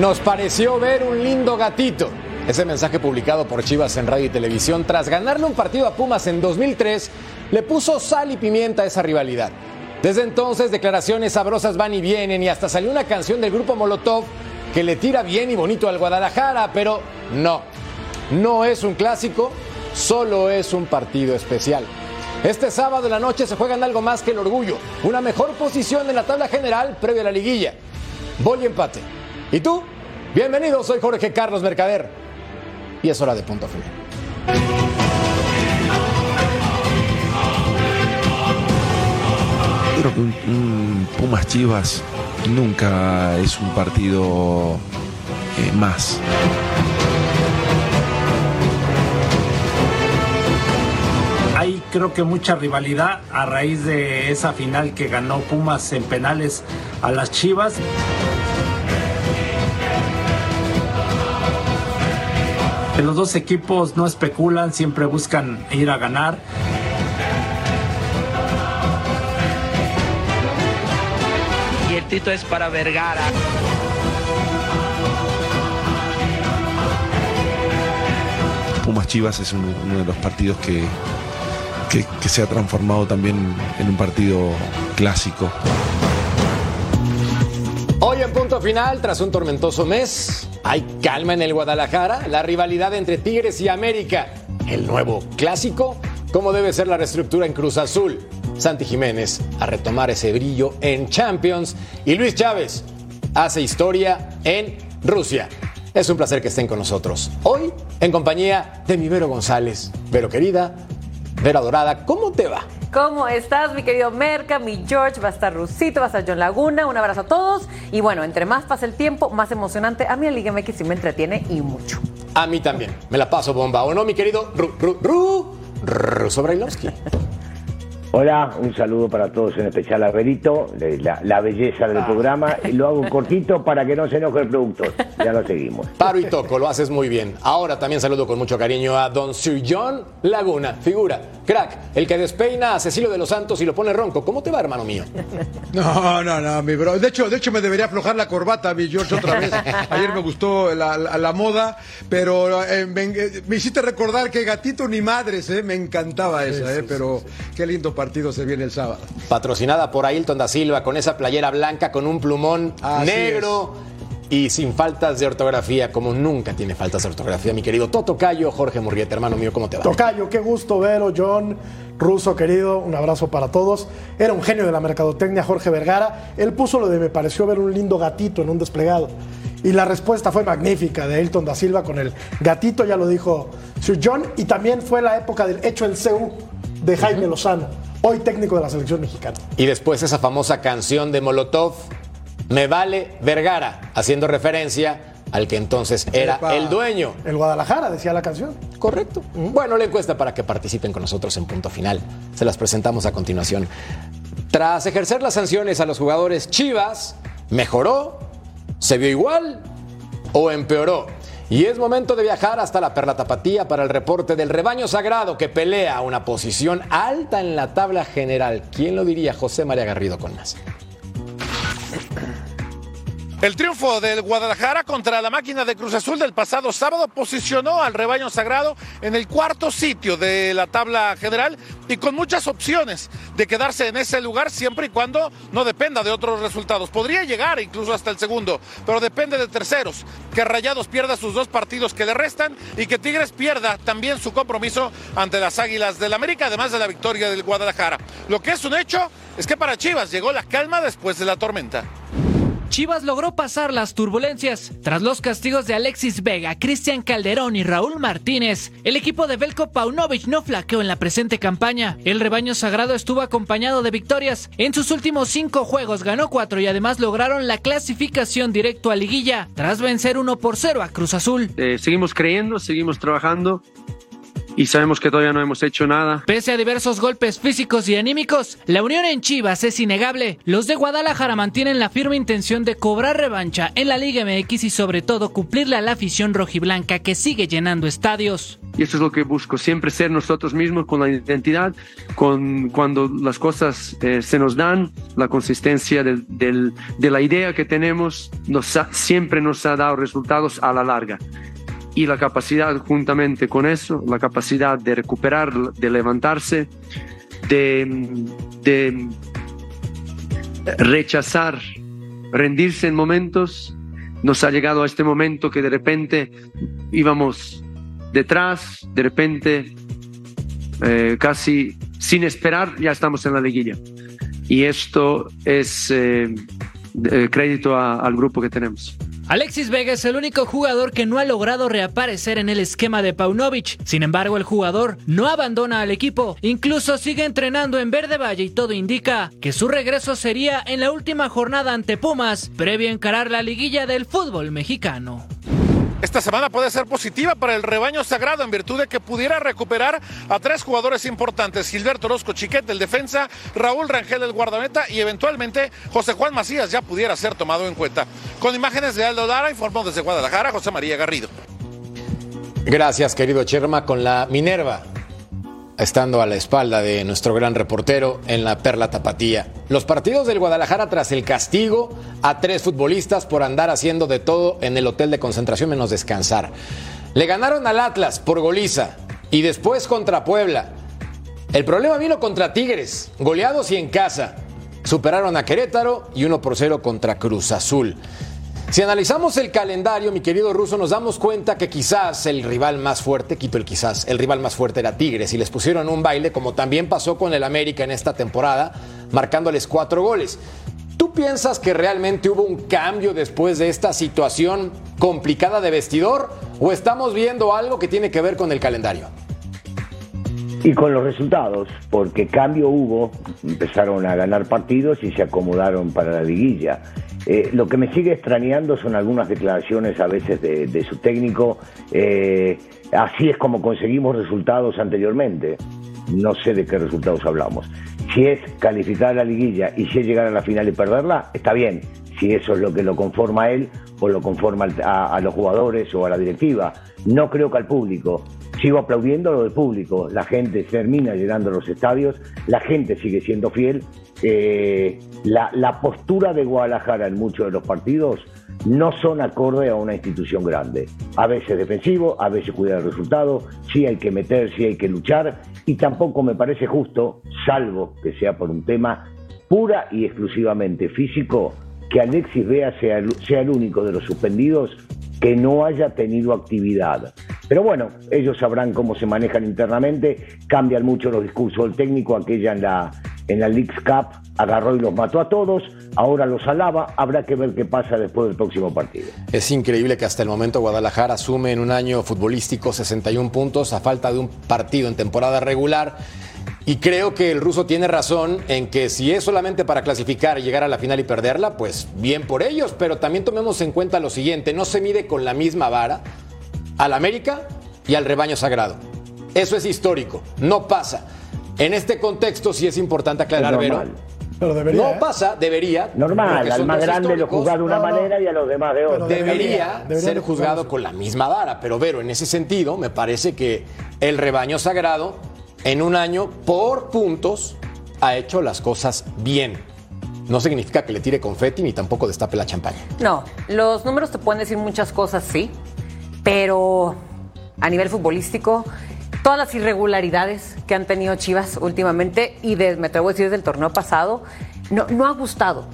Nos pareció ver un lindo gatito. Ese mensaje publicado por Chivas en radio y televisión tras ganarle un partido a Pumas en 2003 le puso sal y pimienta a esa rivalidad. Desde entonces declaraciones sabrosas van y vienen y hasta salió una canción del grupo Molotov que le tira bien y bonito al Guadalajara, pero no, no es un clásico, solo es un partido especial. Este sábado en la noche se juegan algo más que el orgullo, una mejor posición en la tabla general previo a la liguilla. Voy empate. ¿Y tú? Bienvenido, soy Jorge Carlos Mercader. Y es hora de punto final. Creo que un, un Pumas Chivas nunca es un partido eh, más. Hay creo que mucha rivalidad a raíz de esa final que ganó Pumas en penales a las Chivas. Los dos equipos no especulan, siempre buscan ir a ganar. Y el Tito es para Vergara. Pumas Chivas es uno, uno de los partidos que, que, que se ha transformado también en un partido clásico. Hoy en punto final, tras un tormentoso mes, hay calma en el Guadalajara, la rivalidad entre Tigres y América, el nuevo clásico, cómo debe ser la reestructura en Cruz Azul, Santi Jiménez a retomar ese brillo en Champions y Luis Chávez hace historia en Rusia. Es un placer que estén con nosotros. Hoy en compañía de mi Vero González. Vero querida, Vera Dorada, ¿cómo te va? ¿Cómo estás, mi querido Merca, mi George? Va a estar Rusito, va a estar John Laguna. Un abrazo a todos. Y bueno, entre más pasa el tiempo, más emocionante. A mí el Liga MX sí me entretiene y mucho. A mí también. Me la paso bomba. ¿O no, mi querido Ru, Ru, Ru, Ruso Brailovsky? Hola, un saludo para todos, en especial a Berito, la, la belleza del programa. Y lo hago cortito para que no se enoje el productor. Ya lo seguimos. Paro y toco, lo haces muy bien. Ahora también saludo con mucho cariño a Don Sir John Laguna, figura, crack, el que despeina a Cecilio de los Santos y lo pone ronco. ¿Cómo te va, hermano mío? No, no, no, mi bro. De hecho, de hecho me debería aflojar la corbata, mi George, otra vez. Ayer me gustó la, la- la moda, pero eh, me, eh, me hiciste recordar que gatito ni madres, eh, me encantaba esa, eh, pero qué lindo partido se viene el sábado. Patrocinada por Ailton da Silva con esa playera blanca con un plumón Así negro y sin faltas de ortografía, como nunca tiene faltas de ortografía, mi querido Toto Cayo, Jorge Murrieta, hermano mío, ¿cómo te va? Tocayo, qué gusto verlo, John, Ruso querido, un abrazo para todos. Era un genio de la mercadotecnia, Jorge Vergara. Él puso lo de me pareció ver un lindo gatito en un desplegado. Y la respuesta fue magnífica de Elton da Silva con el gatito, ya lo dijo Sir John. Y también fue la época del hecho en CU de Jaime Lozano, hoy técnico de la selección mexicana. Y después esa famosa canción de Molotov, Me vale Vergara, haciendo referencia al que entonces era Epa, el dueño. El Guadalajara, decía la canción. Correcto. Bueno, la encuesta para que participen con nosotros en punto final. Se las presentamos a continuación. Tras ejercer las sanciones a los jugadores Chivas, ¿mejoró? ¿Se vio igual? ¿O empeoró? Y es momento de viajar hasta la Perla Tapatía para el reporte del rebaño sagrado que pelea una posición alta en la tabla general. ¿Quién lo diría? José María Garrido con más. El triunfo del Guadalajara contra la máquina de Cruz Azul del pasado sábado posicionó al rebaño sagrado en el cuarto sitio de la tabla general y con muchas opciones de quedarse en ese lugar siempre y cuando no dependa de otros resultados. Podría llegar incluso hasta el segundo, pero depende de terceros. Que Rayados pierda sus dos partidos que le restan y que Tigres pierda también su compromiso ante las Águilas del América, además de la victoria del Guadalajara. Lo que es un hecho es que para Chivas llegó la calma después de la tormenta. Chivas logró pasar las turbulencias. Tras los castigos de Alexis Vega, Cristian Calderón y Raúl Martínez, el equipo de Belko Paunovic no flaqueó en la presente campaña. El rebaño sagrado estuvo acompañado de victorias. En sus últimos cinco juegos ganó cuatro y además lograron la clasificación directo a liguilla, tras vencer 1 por 0 a Cruz Azul. Eh, seguimos creyendo, seguimos trabajando y sabemos que todavía no hemos hecho nada. Pese a diversos golpes físicos y anímicos, la unión en Chivas es innegable. Los de Guadalajara mantienen la firme intención de cobrar revancha en la Liga MX y sobre todo cumplirle a la afición rojiblanca que sigue llenando estadios. y eso es lo que busco, siempre ser nosotros mismos con la identidad, con cuando las cosas eh, se nos dan, la consistencia del, del, de la idea que tenemos nos ha, siempre nos ha dado resultados a la larga. Y la capacidad, juntamente con eso, la capacidad de recuperar, de levantarse, de, rechazar, rendirse en momentos, nos ha llegado a este momento que de repente íbamos detrás, de repente, eh, casi sin esperar, ya estamos en la liguilla. Y esto es eh, crédito a, al grupo que tenemos. Alexis Vega es el único jugador que no ha logrado reaparecer en el esquema de Paunovic. Sin embargo, el jugador no abandona al equipo, incluso sigue entrenando en Verde Valle y todo indica que su regreso sería en la última jornada ante Pumas, previo a encarar la liguilla del fútbol mexicano. Esta semana puede ser positiva para el rebaño sagrado en virtud de que pudiera recuperar a tres jugadores importantes, Gilberto Orozco Chiquete, el defensa, Raúl Rangel, el guardameta y eventualmente José Juan Macías ya pudiera ser tomado en cuenta. Con imágenes de Aldo Lara, informó desde Guadalajara José María Garrido. Gracias, querido Cherma, con la Minerva estando a la espalda de nuestro gran reportero en la Perla Tapatía. Los partidos del Guadalajara tras el castigo a tres futbolistas por andar haciendo de todo en el hotel de concentración menos descansar. Le ganaron al Atlas por goliza y después contra Puebla. El problema vino contra Tigres, goleados y en casa. Superaron a Querétaro y uno por cero contra Cruz Azul. Si analizamos el calendario, mi querido Ruso, nos damos cuenta que quizás el rival más fuerte, quito el quizás, el rival más fuerte era Tigres y les pusieron un baile, como también pasó con el América en esta temporada, marcándoles cuatro goles. ¿Tú piensas que realmente hubo un cambio después de esta situación complicada de vestidor o estamos viendo algo que tiene que ver con el calendario? Y con los resultados, porque cambio hubo, empezaron a ganar partidos y se acomodaron para la liguilla. Eh, lo que me sigue extrañando son algunas declaraciones a veces de, su técnico. Eh, así es como conseguimos resultados anteriormente. No sé de qué resultados hablamos. Si es calificar la liguilla y si es llegar a la final y perderla, está bien. Si eso es lo que lo conforma a él o lo conforma a, a los jugadores o a la directiva. No creo que al público. Sigo aplaudiendo lo del público. La gente termina llenando los estadios, la gente sigue siendo fiel. Eh, la, la postura de Guadalajara en muchos de los partidos no son acorde a una institución grande. A veces defensivo, a veces cuidar el resultado, sí hay que meter, sí hay que luchar, y tampoco me parece justo, salvo que sea por un tema pura y exclusivamente físico, que Alexis Vea sea, sea el único de los suspendidos que no haya tenido actividad. Pero bueno, ellos sabrán cómo se manejan internamente, cambian mucho los discursos del técnico, aquella en la, en la Leagues Cup agarró y los mató a todos, ahora los alaba, habrá que ver qué pasa después del próximo partido. Es increíble que hasta el momento Guadalajara asume en un año futbolístico 61 puntos a falta de un partido en temporada regular. Y creo que el ruso tiene razón en que si es solamente para clasificar y llegar a la final y perderla, pues bien por ellos, pero también tomemos en cuenta lo siguiente, no se mide con la misma vara al América y al rebaño sagrado. Eso es histórico, no pasa. En este contexto sí es importante aclarar, Vero. Pero debería, No ¿eh? pasa, debería. Normal, al más grande lo juzga de una No, manera y a los demás de otra. Debería, ser juzgado con la misma vara, pero Vero, en ese sentido, me parece que el rebaño sagrado en un año por puntos ha hecho las cosas bien. No significa que le tire confeti ni tampoco destape la champaña. No, los números te pueden decir muchas cosas, sí, pero a nivel futbolístico, todas las irregularidades que han tenido Chivas últimamente, y de, me atrevo a decir desde el torneo pasado, no, no ha gustado.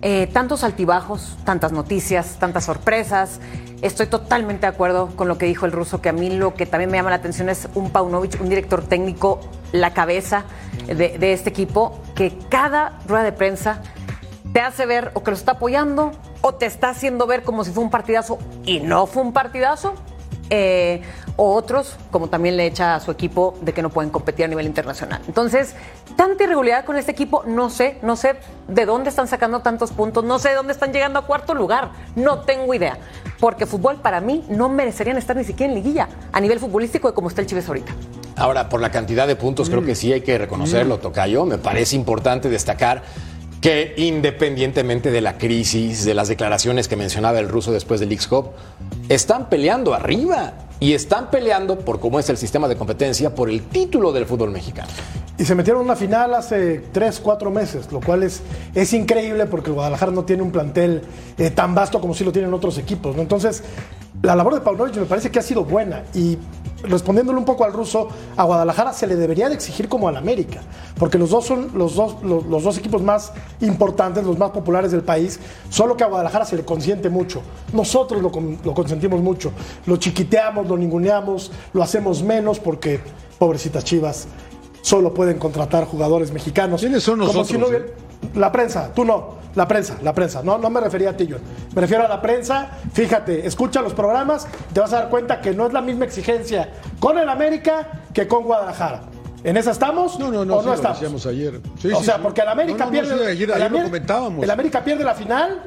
Eh, tantos altibajos, tantas noticias, tantas sorpresas. Estoy totalmente de acuerdo con lo que dijo el ruso, que a mí lo que también me llama la atención es un Paunovic, un director técnico, la cabeza de, de este equipo, que cada rueda de prensa te hace ver o que lo está apoyando o te está haciendo ver como si fue un partidazo y no fue un partidazo. Eh, o otros, como también le echa a su equipo de que no pueden competir a nivel internacional. Entonces, tanta irregularidad con este equipo, no sé, no sé de dónde están sacando tantos puntos, no sé de dónde están llegando a cuarto lugar, no tengo idea. Porque fútbol para mí no merecerían estar ni siquiera en liguilla a nivel futbolístico de como está el Chivas ahorita. Ahora, por la cantidad de puntos, creo que sí hay que reconocerlo, Tocayo. Me parece importante destacar que independientemente de la crisis, de las declaraciones que mencionaba el ruso después del Leagues Cup, están peleando arriba. y están peleando por cómo es el sistema de competencia por el título del fútbol mexicano. Y se metieron en una final hace 3, 4 meses, lo cual es, es increíble porque el Guadalajara no tiene un plantel eh, tan vasto como sí lo tienen otros equipos. Entonces, la labor de Paunovic me parece que ha sido buena y respondiéndole un poco al ruso, a Guadalajara se le debería de exigir como al América, porque los dos son los dos, los, los dos equipos más importantes, los más populares del país, solo que a Guadalajara se le consiente mucho. Nosotros lo, lo consentimos mucho, lo chiquiteamos, lo ninguneamos, lo hacemos menos porque, pobrecitas chivas, solo pueden contratar jugadores mexicanos. ¿Quiénes son Como nosotros, si no eh? hubiera- La prensa, tú no, la prensa, la prensa. No, no me refería a ti, John. Me refiero a la prensa. Fíjate, escucha los programas y te vas a dar cuenta que no es la misma exigencia con el América que con Guadalajara. ¿En esa estamos? No, no, no, ¿O sí no lo estamos? decíamos ayer. Sí, o sí, sea, porque el América pierde. ayer- el ayer lo comentábamos. El América pierde la final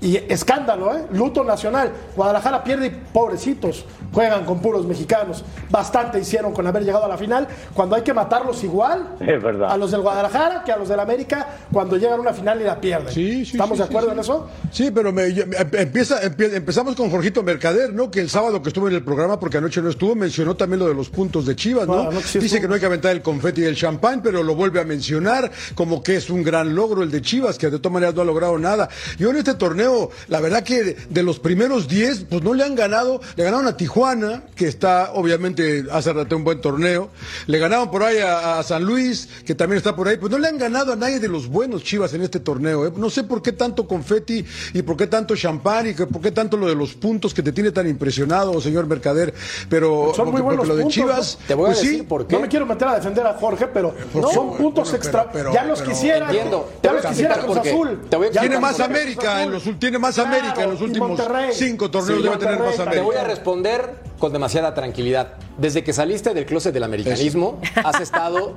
y escándalo, ¿eh? Luto nacional. Guadalajara pierde y pobrecitos. Juegan con puros mexicanos. Bastante hicieron con haber llegado a la final. Cuando hay que matarlos igual Es verdad. a los del Guadalajara que a los del América cuando llegan a una final y la pierden. Sí, sí, ¿Estamos sí, de acuerdo sí, en eso? Sí, pero me- yo- em- empieza, empie- empezamos con Jorgito Mercader, ¿no? Que el sábado que estuvo en el programa, porque anoche no estuvo, mencionó también lo de los puntos de Chivas, ¿no? Dice estuvo. que no hay que aventar el confeti y el champán, pero lo vuelve a mencionar como que es un gran logro el de Chivas, que de todas maneras no ha logrado nada. Yo en este torneo, la verdad que de los primeros 10, pues no le han ganado, le ganaron a Tijuana, que está obviamente hace rato un buen torneo, le ganaron por ahí a, a San Luis, que también está por ahí, pues no le han ganado a nadie de los buenos Chivas en este torneo. ¿eh? No sé por qué tanto confeti y por qué tanto champán y que- por qué tanto lo de los puntos que te tiene tan impresionado, señor Mercader, pero Son muy porque- buenos porque lo de puntos, Chivas, ¿no? Te voy a pues decir sí, por qué. No me quiero meter a defender a Jorge, pero No, son puntos bueno, extra. pero- ya los pero- quisiera. Entiendo. Ya los quisiera Cruz. Azul. Tiene más América, en los, tiene más Claro, América en los últimos cinco torneos Sí, debe tener más también. Te voy a América. responder con demasiada tranquilidad. Desde que saliste del closet del americanismo, has estado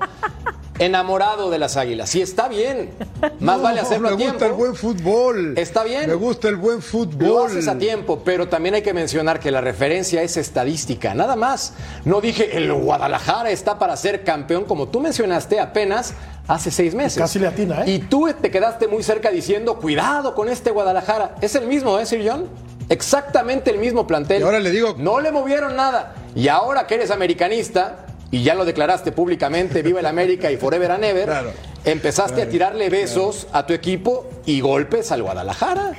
enamorado de las águilas. Y está bien. Más No, vale hacerlo me a tiempo. gusta el buen fútbol. Está bien. Me gusta el buen Lo fútbol. haces a tiempo, pero también hay que mencionar que la referencia es estadística, nada más. No dije el Guadalajara está para ser campeón, como tú mencionaste apenas hace seis meses. Casi le atina, ¿eh? Y tú te quedaste muy cerca diciendo, cuidado con este Guadalajara. Es el mismo, ¿eh, Sir John? Exactamente el mismo plantel. Y ahora le digo- No le movieron nada. Y ahora que eres americanista, y ya lo declaraste públicamente, viva el América y forever and ever, Claro. empezaste a tirarle besos a tu equipo y golpes al Guadalajara.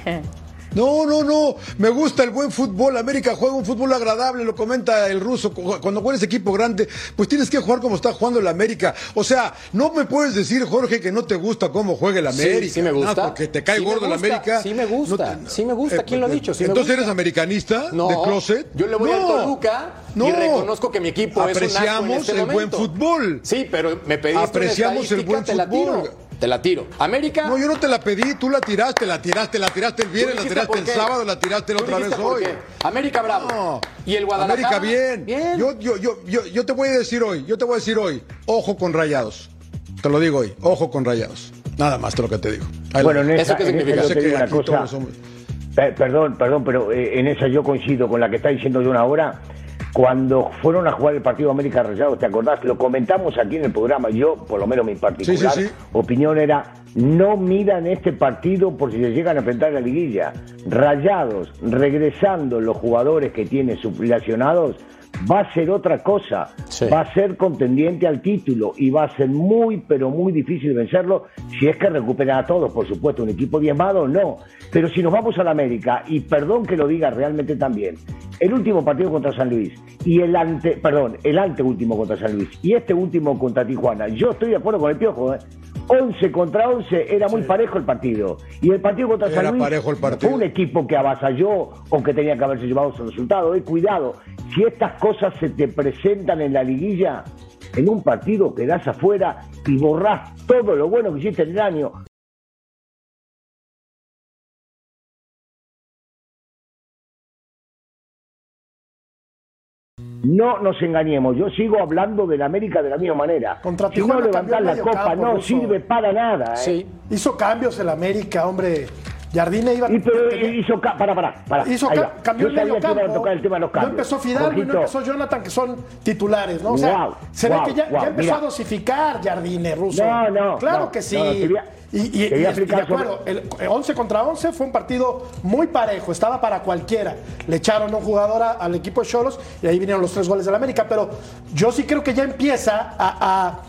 No, no, no. Me gusta el buen fútbol. América juega un fútbol agradable, lo comenta el ruso. Cu- Cuando juegas equipo grande, pues tienes que jugar como está jugando el América. O sea, no me puedes decir, Jorge, que no te gusta cómo juega el América. Sí, sí me gusta. Nada, porque te cae Sí gordo el América. sí me gusta, No sí me gusta. ¿Quién lo ha dicho? Sí me Entonces eres americanista No, de closet. yo le voy no, al Toluca no. y reconozco que mi equipo es un asco en Apreciamos este el buen fútbol. Sí, pero me pediste Apreciamos una el buen fútbol. Te la tiro. América. No, yo no te la pedí, tú la tiraste, la tiraste, la tiraste el ¿tú viernes, la tiraste el qué? sábado, la tiraste la ¿Tú otra vez hoy. qué? América bravo. No. Y el Guadalajara. América bien. Bien. Yo, yo, yo, yo, yo te voy a decir hoy, yo te voy a decir hoy, ojo con rayados. Te lo digo hoy, ojo con rayados. Nada más te lo que te digo. Ahí Bueno, en ¿Eso esa, qué en esa significa? yo te digo una cosa. todos somos- Pe- Perdón, perdón, pero eh, en esa yo coincido con la que está diciendo John ahora. Cuando fueron a jugar el partido América Rayados, ¿te acordás? Lo comentamos aquí en el programa. Yo, por lo menos mi particular Sí, sí, sí. opinión era, no miran este partido por si se llegan a enfrentar a la liguilla. Rayados, regresando los jugadores que tiene subliacionados, va a ser otra cosa. Va a ser contendiente al título y va a ser muy, pero muy difícil vencerlo si es que recuperan a todos, por supuesto. Un equipo diezmado, no. Pero si nos vamos a la América, y perdón que lo diga realmente también, el último partido contra San Luis y el ante, perdón, el anteúltimo contra San Luis y este último contra Tijuana, yo estoy de acuerdo con el Piojo, ¿eh? 11 contra 11 era muy parejo el partido. Y el partido contra Era San Luis parejo el partido. fue un equipo que avasalló o que tenía que haberse llevado su resultado. Eh, cuidado, si estas cosas se te presentan en la liguilla, en un partido quedás afuera y borrás todo lo bueno que hiciste en el año. No nos engañemos, yo sigo hablando del América de la misma manera. Contra si Tijuana no el la copa, campo, no sirve para nada. ¿eh? Sí. Hizo cambios el América, hombre. Jardine iba Y pero tenía- hizo ca- para, para, para. Hizo ca- cambió Yo el medio sabía que iban a campo. tocar el tema de los No cambios. empezó Fidalgo y no empezó Jonathan, que son titulares, ¿no? O sea, se ve que ya, empezó mira. a dosificar Jardine, Russo. No, no. Claro no, que sí. no, a- Y, y- y- acuerdo, el 11 contra 11 fue un partido muy parejo, estaba para cualquiera. Le echaron un jugador a- al equipo de Cholos y ahí vinieron los tres goles del América. Pero yo sí creo que ya empieza a, a-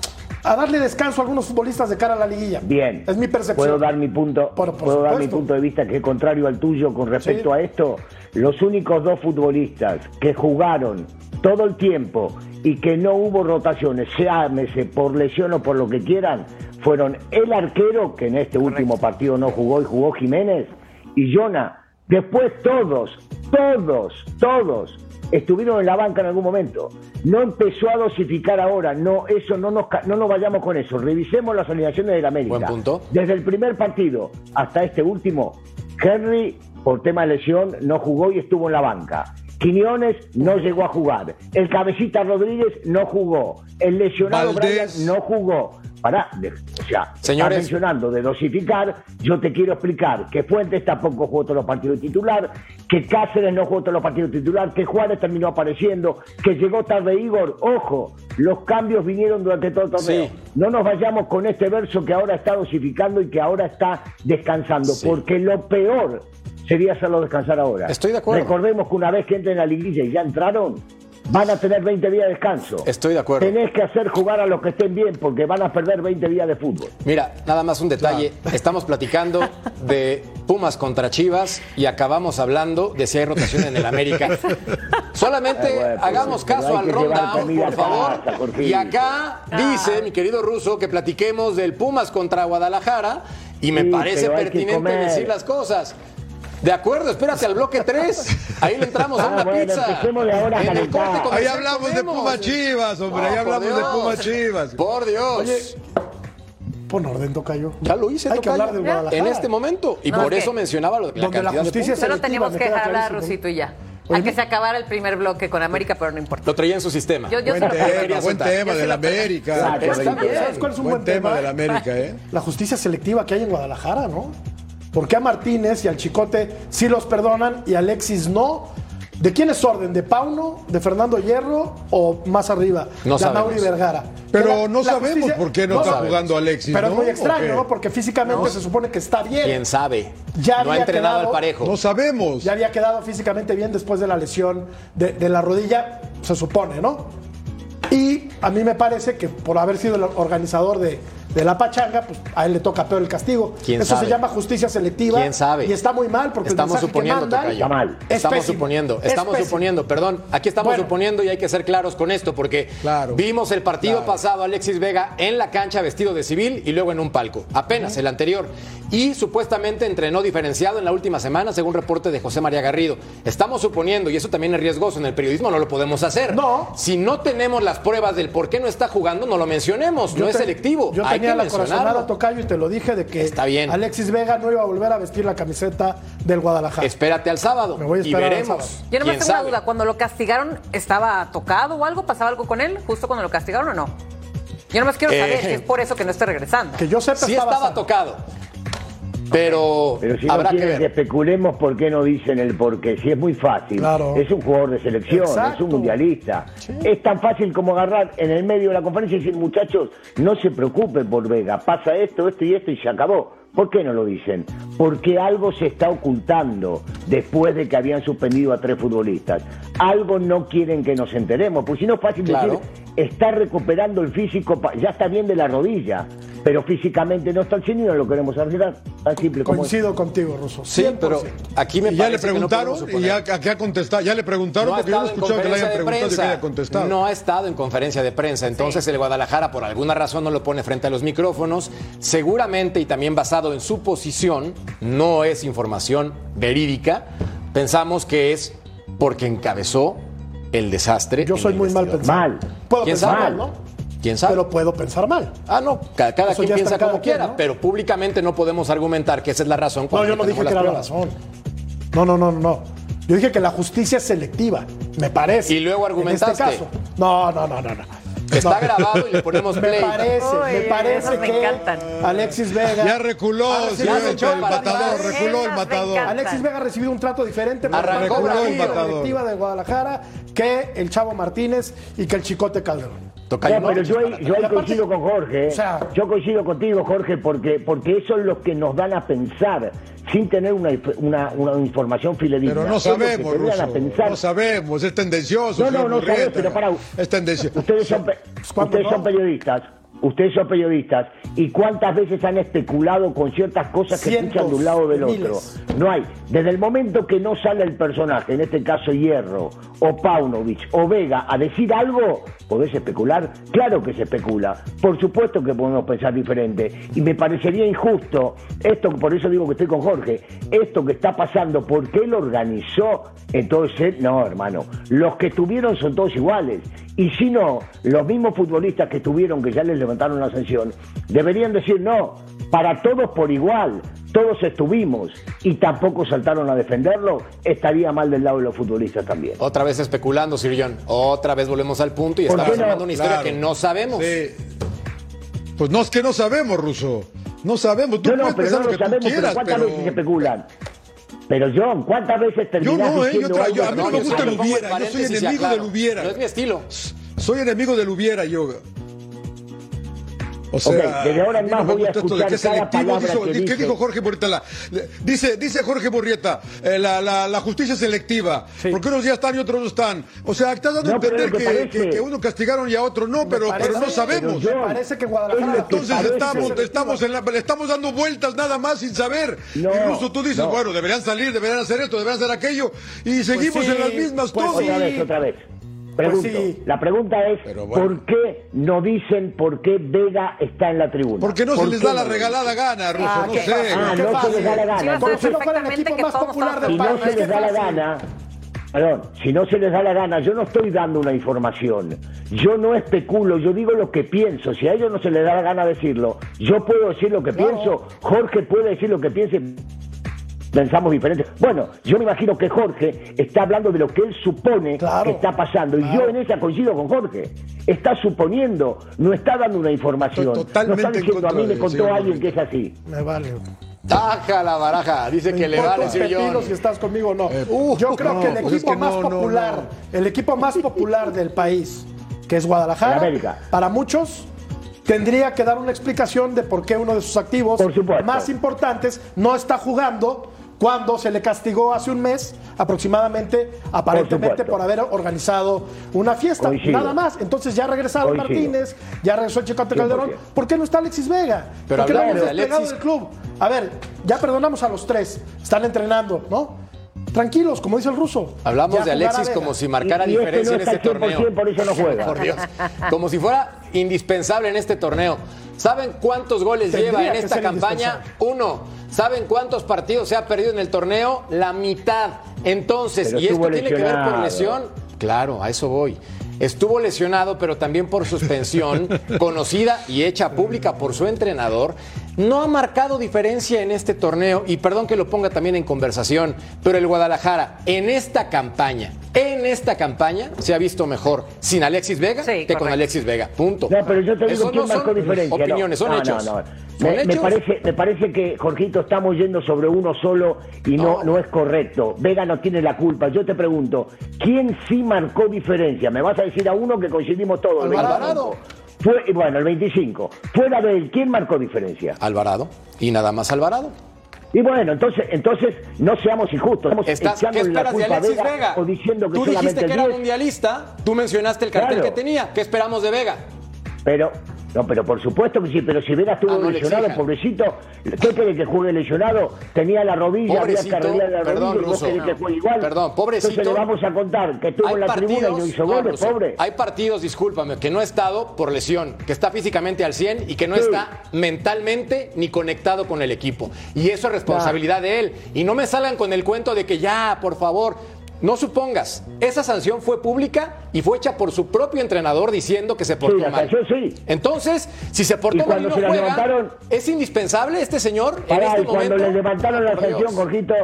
a darle descanso a algunos futbolistas de cara a la liguilla. Bien. Es mi percepción. Puedo dar mi punto, Por- por puedo dar mi punto de vista que es contrario al tuyo con respecto Sí. a esto. Los únicos dos futbolistas que jugaron todo el tiempo y que no hubo rotaciones, llámese por lesión o por lo que quieran, fueron el arquero, que en este último partido no jugó y jugó Jiménez, y Jonah. Después todos, todos, todos estuvieron en la banca en algún momento. No empezó a dosificar ahora, no, eso no nos, no nos vayamos con eso. Revisemos las alineaciones del América. Buen punto. Desde el primer partido hasta este último, Henry, por tema de lesión, no jugó y estuvo en la banca. Quiñones no llegó a jugar. El cabecita Rodríguez no jugó. El lesionado Valdés. Brian no jugó. Pará, o sea, Señores. estás mencionando de dosificar, yo te quiero explicar que Fuentes tampoco jugó todos los partidos titular, que Cáceres no jugó todos los partidos titular, que Juárez terminó apareciendo, que llegó tarde Igor. Ojo, los cambios vinieron durante todo el torneo. Sí. No nos vayamos con este verso que ahora está dosificando y que ahora está descansando, Sí. porque lo peor sería hacerlo descansar ahora. Estoy de acuerdo. Recordemos que una vez que entren a la liguilla y ya entraron, van a tener 20 días de descanso. Estoy de acuerdo. Tenés que hacer jugar a los que estén bien, porque van a perder 20 días de fútbol. Mira, nada más un detalle. Estamos platicando de Pumas contra Chivas y acabamos hablando de si hay rotación en el América. Solamente Ah, bueno, pues, hagamos caso al rundown, por favor. casa. Y acá dice mi querido Ruso que platiquemos del Pumas contra Guadalajara y me Sí, parece pertinente decir las cosas. De acuerdo, espérate al bloque 3. Ahí le entramos a Ah, una bueno, pizza. de ahora a En el calentar. corte Ahí hablamos de. Pumas Chivas, hombre. No, ahí hablamos de. Pumas Chivas. Por Dios. Oye, pon orden, Tocayo. Ya lo hice, Hay que hablar del Guadalajara. En este momento. Y No, por es eso que- mencionaba lo, la Donde la de justicia. Solo teníamos que dejar hablar a. Rosito y ya. Oye, Hay que se acabara el primer bloque con América, pero no importa. Lo traía en su sistema. Yo, yo Buen tema, quería buen tema del lo- América. ¿Sabes cuál es un buen, Buen tema del América, ¿eh? La justicia selectiva que hay en Guadalajara, ¿no? Porque a Martínez y al Chicote sí los perdonan y a Alexis no? ¿De quién es orden? ¿De Pauno? ¿De Fernando Hierro? ¿O más arriba? No de. Mauri Vergara. Pero la- no la sabemos justicia- por qué no, no está sabemos. jugando Alexis. Pero es muy ¿O extraño? ¿no? Porque físicamente se supone que está bien. ¿Quién sabe? Ya no ha había entrenado quedado- al parejo. No sabemos. Ya había quedado físicamente bien después de la lesión de, de la rodilla, se supone, ¿no? Y a mí me parece que por haber sido el organizador de, de la pachanga, pues a él le toca peor el castigo. ¿Quién Eso sabe? se llama justicia selectiva. ¿Quién sabe? Y está muy mal porque Estamos el suponiendo, que mandan Tocayo. Está mal. es Estamos pésimo. suponiendo, Es estamos pésimo. suponiendo, perdón, aquí estamos Bueno. suponiendo y hay que ser claros con esto porque Claro. vimos el partido Claro. pasado Alexis Vega en la cancha vestido de civil y luego en un palco, apenas el anterior. Y supuestamente entrenó diferenciado en la última semana, según reporte de José María Garrido. Estamos suponiendo, y eso también es riesgoso en el periodismo, no lo podemos hacer. No. Si no tenemos las pruebas del por qué no está jugando, no lo mencionemos, Yo no es selectivo. Yo hay tenía la corazonada. Tocayo y te lo dije de que Está bien. Alexis Vega no iba a volver a vestir la camiseta del Guadalajara. Espérate al sábado Me voy a y veremos. sábado. Yo no me ¿Quién tengo una sabe? duda. Cuando lo castigaron, ¿estaba tocado o algo? ¿Pasaba algo con él justo cuando lo castigaron o no? Yo nomás quiero saber Eh, si es por eso que no esté regresando. Que yo sepa Sí estaba estaba tocado. Pero, Pero si no habrá quieren que ver. especulemos, ¿por qué no dicen el por qué? Si es muy fácil. Claro. Es un jugador de selección, Exacto. es un mundialista. Es tan fácil como agarrar en el medio de la conferencia y decir, muchachos, no se preocupen por Vega, pasa esto, esto y esto y se acabó. ¿Por qué no lo dicen? Porque algo se está ocultando después de que habían suspendido a tres futbolistas. Algo no quieren que nos enteremos, porque si no es fácil Claro. decir, está recuperando el físico, ya está bien de la rodilla, pero físicamente no está al 100 y no lo queremos arreglar. Tan simple como es. Coincido contigo, Russo. Sí, 100%. pero aquí me Y ya le parece que no preguntaron podemos y ya, ¿a qué ha contestado? Ya le preguntaron No ha porque yo no he estado en escuchado que le hayan conferencia de preguntado y que prensa. haya contestado. No ha estado en conferencia de prensa. Entonces el Guadalajara, por alguna razón, no lo pone frente a los micrófonos. Seguramente, y también basado en su posición, no es información verídica. Pensamos que es porque encabezó el desastre. Yo soy muy mal pensado. Mal. Puedo ¿Quién pensar sabe? mal, ¿no? ¿Quién sabe? Pero puedo pensar mal. Ah, no, ca- cada, Eso quien piensa en cada como quien, quiera, ¿no? pero públicamente no podemos argumentar que esa es la razón. No, yo no dije que era la razón. No, no, no, no, no. Yo dije que la justicia es selectiva, me parece. Y luego En argumentaste. este caso. No, no, no, no. no. Está grabado y le ponemos Me play. parece, Uy, me parece me que encantan. Alexis Vega. Ya reculó, señor, un el matador, reculó el me matador. Alexis Vega ha recibido un trato diferente por la directiva de Guadalajara que el Chavo Martínez y que el Chicote Calderón. Tocayo No, pero yo, yo ahí coincido con Jorge. ¿eh? o sea- yo coincido contigo, Jorge, porque, porque eso es lo que nos dan a pensar sin tener una, una, una información fidedigna. Pero no sabemos, Ruso. pensar. No sabemos, es tendencioso. No, no, no Murrieta. pero para- Es tendencioso. Ustedes son, pe- ¿cuándo ustedes no? son periodistas. Ustedes son periodistas y cuántas veces han especulado con ciertas cosas que Cientos, escuchan de un lado o del miles. otro. No hay. Desde el momento que no sale el personaje, en este caso Hierro, o Paunovic, o Vega, a decir algo, ¿podés especular? Claro que se especula. Por supuesto que podemos pensar diferente. Y me parecería injusto, esto, por eso digo que estoy con Jorge, esto que está pasando, porque él organizó, entonces, no, hermano, los que tuvieron son todos iguales. Y si no, los mismos futbolistas que tuvieron, que ya les levantaron la sanción, deberían decir no, para todos por igual, todos estuvimos y tampoco saltaron a defenderlo, estaría mal del lado de los futbolistas también. Otra vez especulando, Sir John. Otra vez volvemos al punto y ¿Por estamos no? hablando de una historia Claro. que no sabemos. Sí. Pues no es que no sabemos, Ruso. No sabemos. Tú No, no, puedes pero pensar no lo lo que sabemos, tú pero ¿cuántas pero... veces se especulan? Pero John, ¿cuántas veces Yo terminás no, ¿eh? Yo, tra- yo- a mí no que me no gusta el hubiera. Yo soy enemigo del hubiera. No es mi estilo. Soy enemigo del hubiera, yo. O sea, desde ahora en más voy a de escuchar cada selectivo. palabra Dijo- que ¿Qué dice. dijo Jorge le- dice, dice Jorge Murrieta, eh, la, la, la justicia selectiva. Porque unos ya están y otros no están. O sea, está dando a No, entender que, que parece- que, que uno castigaron y a otro no, pero, parece- pero no sabemos. pero parece que Guadalajara. Entonces estamos, estamos, en la- le estamos dando vueltas nada más sin saber. No, Incluso tú dices, no. bueno, deberían salir, deberían hacer esto, deberían hacer aquello. Y seguimos sí, en las mismas pues todos. Otra vez, otra vez. Pregunto, sí. la pregunta es, bueno. ¿por qué no dicen por qué Vega está en la tribuna? Porque no ¿Por se les da la regalada gana, Ruso, Ah, no sé. Ah, se les da la gana. Como si no fuera el perfectamente equipo que más todos popular estamos del si no país. se les da la gana, perdón, si no se les da la gana, yo no estoy dando una información, yo no especulo, yo digo lo que pienso, si a ellos no se les da la gana decirlo, yo puedo decir lo que pienso, Jorge puede decir lo que piense. Pensamos diferente. Bueno, yo me imagino que Jorge está hablando de lo que él supone Claro, que está pasando. Y yo en esa coincido con Jorge. Está suponiendo, no está dando una información. Totalmente no está en diciendo, a mí me contó alguien que es así. Me vale. Taja la baraja. Dice Me que le Sir pepino John. si estás conmigo o no. uh, Yo creo no, que el pues es equipo que más no, no, popular, el equipo más popular del país, que es Guadalajara, América. para muchos tendría que dar una explicación de por qué uno de sus activos más importantes no está jugando cuando se le castigó hace un mes aproximadamente, aparentemente por, haber organizado una fiesta. Coincido. Nada más. Entonces ya regresaron Coincido. Martínez, ya regresó el Chicante 100%. Calderón. ¿Por qué no está Alexis Vega? Pero ¿Por qué no hemos de desplegado Alexis. del club? A ver, ya perdonamos a los tres. Están entrenando, ¿no? Tranquilos, como dice el ruso. Hablamos Ya de Alexis como si marcara Y- y este diferencia no en este está al 100%, torneo. por eso no juega. Por Dios. Como si fuera indispensable en este torneo. ¿Saben cuántos goles Tendría lleva en esta campaña? Uno. ¿Saben cuántos partidos se ha perdido en el torneo? La mitad. Entonces, Pero ¿y esto tiene que ver por lesionado. lesión? Claro, a eso voy. Estuvo lesionado, pero también por suspensión, conocida y hecha pública por su entrenador. No ha marcado diferencia en este torneo, y perdón que lo ponga también en conversación, pero el Guadalajara en esta campaña, en esta campaña, se ha visto mejor sin Alexis Vega Sí, que con. Alexis Vega. Punto. No, pero yo te digo Eso quién no son marcó diferencia. no. Opiniones, son No, no, hechos. Son Me, me hechos. parece, me parece que, Jorgito, estamos yendo sobre uno solo y no, No. no es correcto. Vega no tiene la culpa. Yo te pregunto, ¿quién sí marcó diferencia? Me vas a decir a uno que coincidimos todos. Alvarado. 25. Fue, bueno, el 25. Fuera de él, ¿quién marcó diferencia? Alvarado. Y nada más Alvarado. Y bueno, entonces, entonces no seamos injustos. Estamos Estás, ¿Qué esperas de Alexis Vega? o diciendo que Tú dijiste que era 10. mundialista, tú mencionaste el cartel Claro. que tenía. ¿Qué esperamos de Vega? Pero, no, pero por supuesto que sí, pero si Vega estuvo Ah, no lesionado, pobrecito, ¿qué quiere que juegue lesionado? Tenía la rodilla, había que arreglar la perdón, rodilla y vos Ruso. querés que juegue igual. Perdón, pobrecito. Entonces le vamos a contar que estuvo en la tribuna y no hizo goles, Ruso, pobre. hay partidos, discúlpame, que no ha estado por lesión, que está físicamente al 100 y que no Sí. está mentalmente ni conectado con el equipo. Y eso es responsabilidad de él. Y no me salgan con el cuento de que ya, por favor, no supongas, esa sanción fue pública y fue hecha por su propio entrenador diciendo que se portó la mal. sanción sí. Entonces, si se portó mal y cuando no juega, levantaron- ¿es indispensable este señor en este y cuando momento? le levantaron la sanción, Jorgito,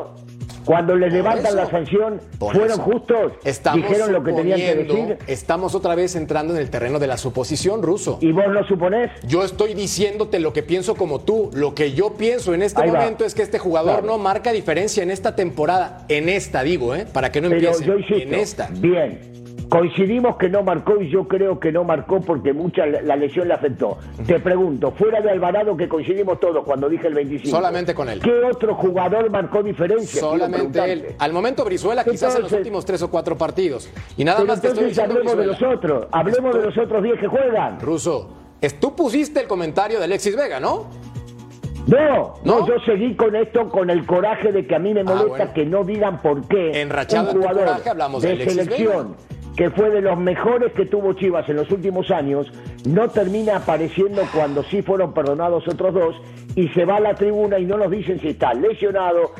cuando le levantan la sanción, ¿fueron justos? Estamos ¿Dijeron lo que tenían que decir? Estamos otra vez entrando en el terreno de la suposición ruso. ¿Y vos lo suponés? Yo estoy diciéndote lo que pienso como tú. Lo que yo pienso en este Ahí va. momento es que este jugador Claro. no marca diferencia en esta temporada. En esta, digo, ¿eh? Para que no Pero empiece. yo insisto, En esta. bien, Coincidimos que no marcó y yo creo que no marcó porque mucha la lesión le afectó. Te pregunto, fuera de Alvarado que coincidimos todos cuando dije el 25. Solamente con él. ¿Qué otro jugador marcó diferencia? Solamente él. Al momento Brizuela quizás en los últimos tres o cuatro partidos. Y nada más te estoy diciendo hablemos de los otros, hablemos de los otros 10 que juegan. Ruso, tú pusiste el comentario de Alexis Vega, ¿no? No, no, ¿No? yo seguí con esto con el coraje de que a mí me molesta bueno. que no digan por qué Enrachado un jugador coraje, hablamos de de selección que fue de los mejores que tuvo Chivas en los últimos años, no termina apareciendo cuando sí fueron perdonados otros dos y se va a la tribuna y no nos dicen si está lesionado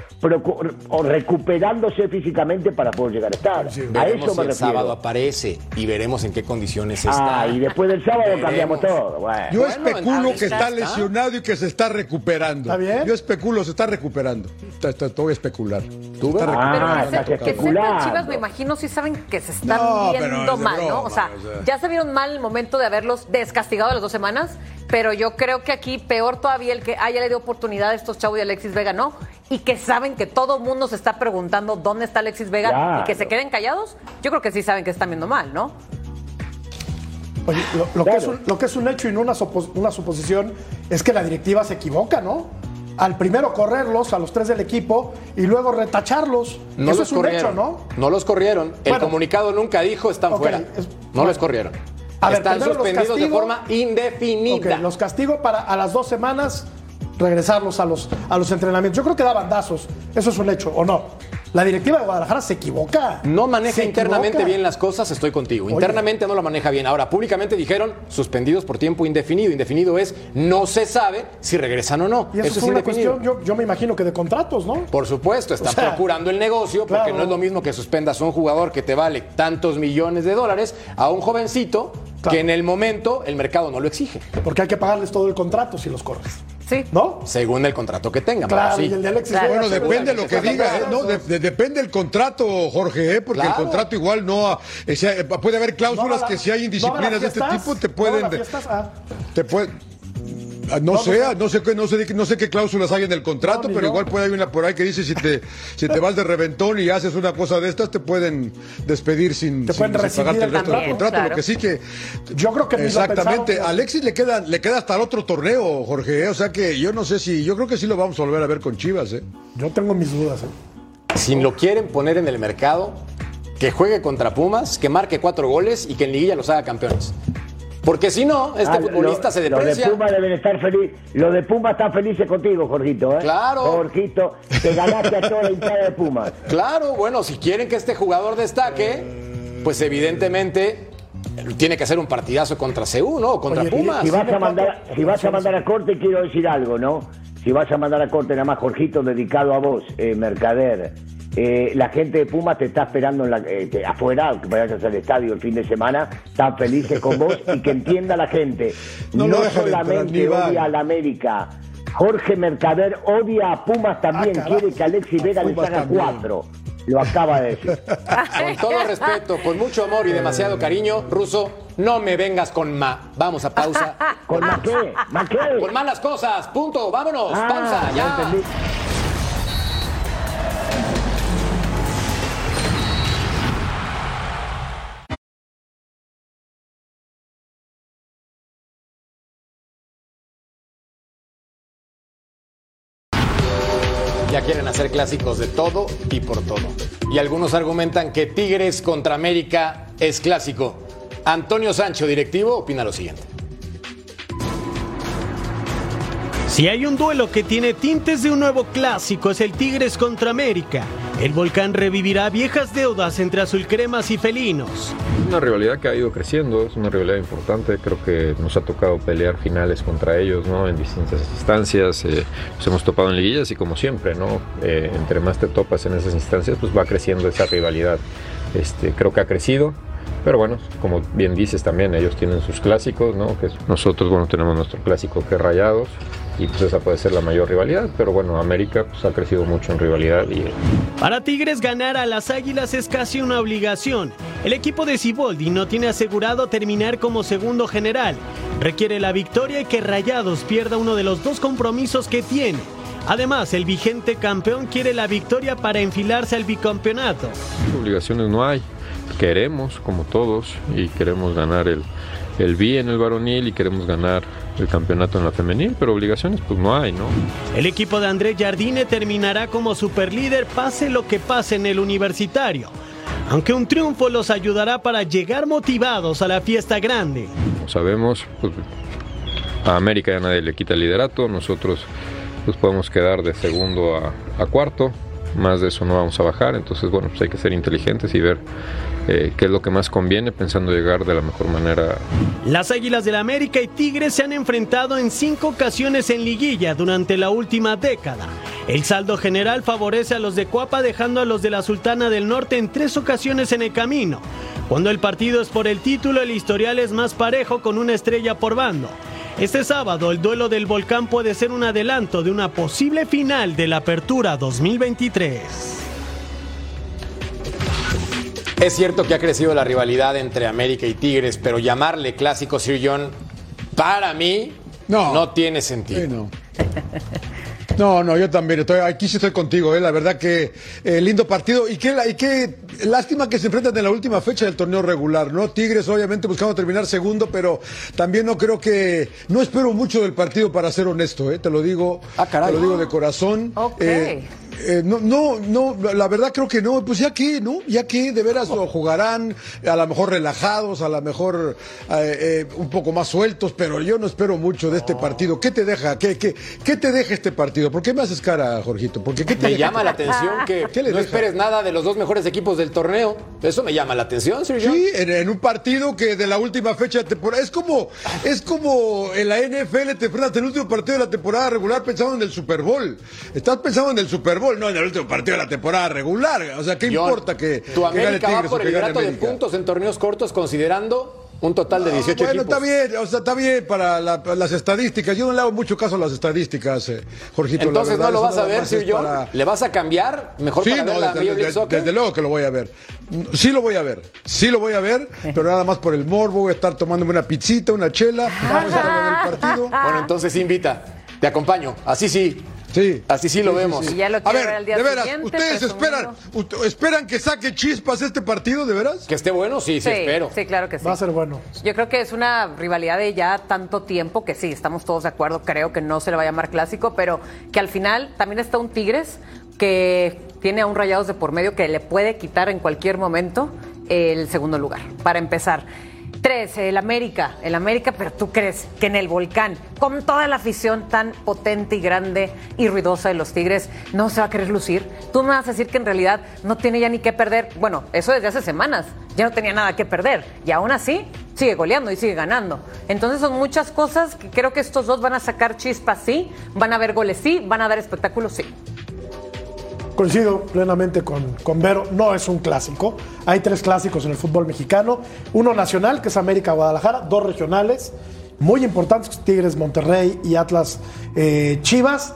o recuperándose físicamente para poder llegar a estar. a eso si me el sábado aparece y veremos en qué condiciones está. Ah, y después del sábado Veremos. cambiamos todo. Bueno. Yo especulo que está, lesionado y que se está recuperando. ¿Está bien? Yo especulo, se está recuperando. A especular. ¿Tú, está Vega? Ah, Pero que, se- que. Chivas, me imagino, sí saben que se están No, viendo es mal, ¿no? O sea, o sea. ya se vieron mal el momento de haberlos descastigado las dos semanas, pero yo creo que aquí peor todavía el que haya le dio oportunidad a estos chavos y Alexis Vega no, y que saben que todo el mundo se está preguntando dónde está Alexis Vega y que se queden callados, yo creo que sí saben que están viendo mal, ¿no? Oye, lo, lo que es un, lo que es un hecho y no una, supo- una suposición es que la directiva se equivoca, ¿no? Al primero correrlos, a los tres del equipo, y luego retacharlos. No Eso los es un corrieron. hecho, ¿no? No los corrieron. El Bueno. comunicado nunca dijo están fuera. es- no bueno. los corrieron. A ver, Están suspendidos de castigo. forma indefinida. Los castigo para a las dos semanas regresarlos a los, a los entrenamientos. Yo creo que da bandazos. Eso es un hecho, ¿o no? La directiva de Guadalajara se equivoca. No maneja internamente equivoca. bien las cosas, estoy contigo. Oye. Internamente no lo maneja bien. Ahora, públicamente dijeron suspendidos por tiempo indefinido. Indefinido es no se sabe si regresan o no. Y eso, es fue una indefinido. cuestión, yo, yo me imagino que de contratos, ¿no? Por supuesto, están O sea, procurando el negocio porque claro. no es lo mismo que suspendas a un jugador que te vale tantos millones de dólares a un jovencito Claro. que en el momento el mercado no lo exige, Porque hay que pagarles todo el contrato si los corres. Sí. ¿No? según el contrato que tengan. Claro, sí. y el de Alexis Claro. Bueno, depende de lo que diga. ¿eh? ¿no? De- de- depende del contrato, Jorge, ¿eh? porque Claro. el contrato igual no. ha- o sea, puede haber cláusulas ¿No va la- que si hay ¿no va indisciplinas de este tipo te ¿No va pueden. Ah. te puede- Ah, No No, sé, no sé. no sé, qué, no, sé, de qué- no sé qué cláusulas hay en el contrato, No, pero yo. igual puede haber una por ahí que dice si te, si te vas de reventón y haces una cosa de estas, te pueden despedir sin, Te sin- pueden sin rescindir pagarte el el resto del contrato. Claro. Lo que sí que. Yo creo que Exactamente. A Alexis le queda, le queda hasta el otro torneo, Jorge. ¿eh? O sea que yo no sé si. Yo creo que sí lo vamos a volver a ver con Chivas, ¿eh? Yo tengo mis dudas. ¿eh? Si lo quieren poner en el mercado, que juegue contra Pumas, que marque cuatro goles y que en liguilla los haga campeones. Porque si no, este Ah, futbolista lo- se Los de deprecia. Puma deben estar felices. Los de Puma están felices contigo, Jorgito. ¿eh? Claro. Jorgito, te ganaste a toda la hinchada de Pumas. Claro, bueno, si quieren que este jugador destaque, pues evidentemente tiene que hacer un partidazo contra CU, ¿no? O contra Oye, Pumas. Si vas, a mandar, si vas a mandar a corte, quiero decir algo, ¿no? Si vas a mandar a corte, nada más, Jorgito, dedicado a vos, eh, Mercader. Eh, la gente de Pumas te está esperando en la, eh, te- afuera, que vayas al estadio el fin de semana, están felices con vos y que entienda la gente. No entrar, solamente odia a la América, Jorge Mercader odia a Pumas también, Ah, quiere que Alexis Vega les Pumas haga también. cuatro. Lo acaba de decir. Con todo respeto, con mucho amor y demasiado cariño, Ruso, no me vengas con ma. Vamos a pausa. ¿Con más qué? ¿Más qué? Con malas cosas, punto, vámonos, Ah, pausa, ya quieren hacer clásicos de todo y por todo. Y algunos argumentan que Tigres contra América es clásico. Antonio Sancho, directivo, opina lo siguiente. Si hay un duelo que tiene tintes de un nuevo clásico es el Tigres contra América. El volcán revivirá viejas deudas entre azulcremas y felinos. Una rivalidad que ha ido creciendo, es una rivalidad importante, creo que nos ha tocado pelear finales contra ellos, ¿no? En distintas instancias, eh, nos hemos topado en liguillas y como siempre, ¿no? Eh, entre más te topas en esas instancias, pues va creciendo esa rivalidad. Este, creo que ha crecido, pero bueno, como bien dices también, ellos tienen sus clásicos, ¿no? Nosotros, bueno, tenemos nuestro clásico que Rayados y pues esa puede ser la mayor rivalidad, pero bueno, América pues ha crecido mucho en rivalidad y Para Tigres ganar a las Águilas es casi una obligación. El equipo de Ciboldi no tiene asegurado terminar como segundo general. Requiere la victoria y que Rayados pierda uno de los dos compromisos que tiene. Además, el vigente campeón quiere la victoria para enfilarse al bicampeonato. Obligaciones no hay. queremos, como todos, y queremos ganar el, el B en el varonil y queremos ganar el campeonato en la femenil, pero obligaciones pues no hay, ¿no? El equipo de Andrés Jardine terminará como superlíder pase lo que pase en el universitario, aunque un triunfo los ayudará para llegar motivados a la fiesta grande. Como sabemos, pues, a América ya nadie le quita el liderato, nosotros pues podemos quedar de segundo a, a cuarto, más de eso no vamos a bajar, entonces bueno, pues hay que ser inteligentes y ver eh, qué es lo que más conviene pensando llegar de la mejor manera. Las Águilas del América y Tigres se han enfrentado en cinco ocasiones en liguilla durante la última década. El saldo general favorece a los de Cuapa dejando a los de la Sultana del Norte en tres ocasiones en el camino. Cuando el partido es por el título, el historial es más parejo con una estrella por bando. Este sábado el duelo del volcán puede ser un adelanto de una posible final de la Apertura 2023. Es cierto que ha crecido la rivalidad entre América y Tigres, pero llamarle clásico Sir John, para mí, no, tiene sentido. no. No, no, yo también estoy, aquí sí estoy contigo, eh, la verdad que eh, lindo partido y qué, y qué lástima que se enfrentan en la última fecha del torneo regular, ¿no? Tigres obviamente buscando terminar segundo, pero también no creo que, no espero mucho del partido para ser honesto, eh, te lo digo, Ah, caray. te lo digo de corazón. Ok. Eh, no, no, no, la verdad creo que no, pues ya que, ¿no? Ya que de veras lo jugarán, a lo mejor relajados, a lo mejor eh, eh, un poco más sueltos, pero yo no espero mucho de este partido. ¿Qué te deja? ¿Qué, qué, qué te deja este partido? ¿Por qué me haces cara, Jorgito? Porque ¿qué te Me deja llama la atención que ¿Qué le no deja? esperes nada de los dos mejores equipos del torneo. Eso me llama la atención, Sir John. Sí, en, en un partido que de la última fecha de temporada. Es como, es como en la NFL te enfrentas en el último partido de la temporada regular pensando en el Super Bowl. Estás pensando en el Super Bowl, no en el último partido de la temporada regular. O sea, ¿qué John, importa que, Tu que gane América va por el liderato de puntos en torneos cortos considerando un total de Ah, 18 bueno, equipos. está bien, o sea, está bien para la- las estadísticas. Yo no le hago mucho caso a las estadísticas, eh, Jorgito. la Entonces verdad, no lo vas a ver, John. para- ¿Le vas a cambiar? Mejor Sí, para no, ver la desde, desde- Soccer. desde luego que lo voy a ver. Sí lo voy a ver, sí lo voy a ver, pero nada más por el morbo, voy a estar tomándome una pizzita, una chela, vamos a ver el partido. Bueno, entonces invita. Te acompaño. Así sí. Sí. Así sí lo Sí, vemos. sí. Y ya lo A ver, ver al día de veras, siguiente, ¿ustedes esperan, esperan que saque chispas este partido, de veras? Que esté bueno, sí, sí, Sí, espero. sí, claro que sí. Va a ser bueno. Yo creo que es una rivalidad de ya tanto tiempo que sí, estamos todos de acuerdo, creo que no se le va a llamar clásico, pero que al final también está un Tigres que tiene a un Rayados de por medio que le puede quitar en cualquier momento el segundo lugar, para empezar. Tres, el América, el América, pero tú crees que en el volcán, con toda la afición tan potente y grande y ruidosa de los Tigres, no se va a querer lucir. Tú me vas a decir que en realidad no tiene ya ni qué perder. Bueno, eso desde hace semanas, ya no tenía nada que perder. Y aún así, sigue goleando y sigue ganando. Entonces son muchas cosas que creo que estos dos van a sacar chispas, sí, van a ver goles, sí, van a dar espectáculos, sí. Coincido plenamente con, con Vero, no es un clásico. Hay tres clásicos en el fútbol mexicano. Uno nacional, que es América Guadalajara, dos regionales, muy importantes, Tigres Monterrey y Atlas eh, Chivas.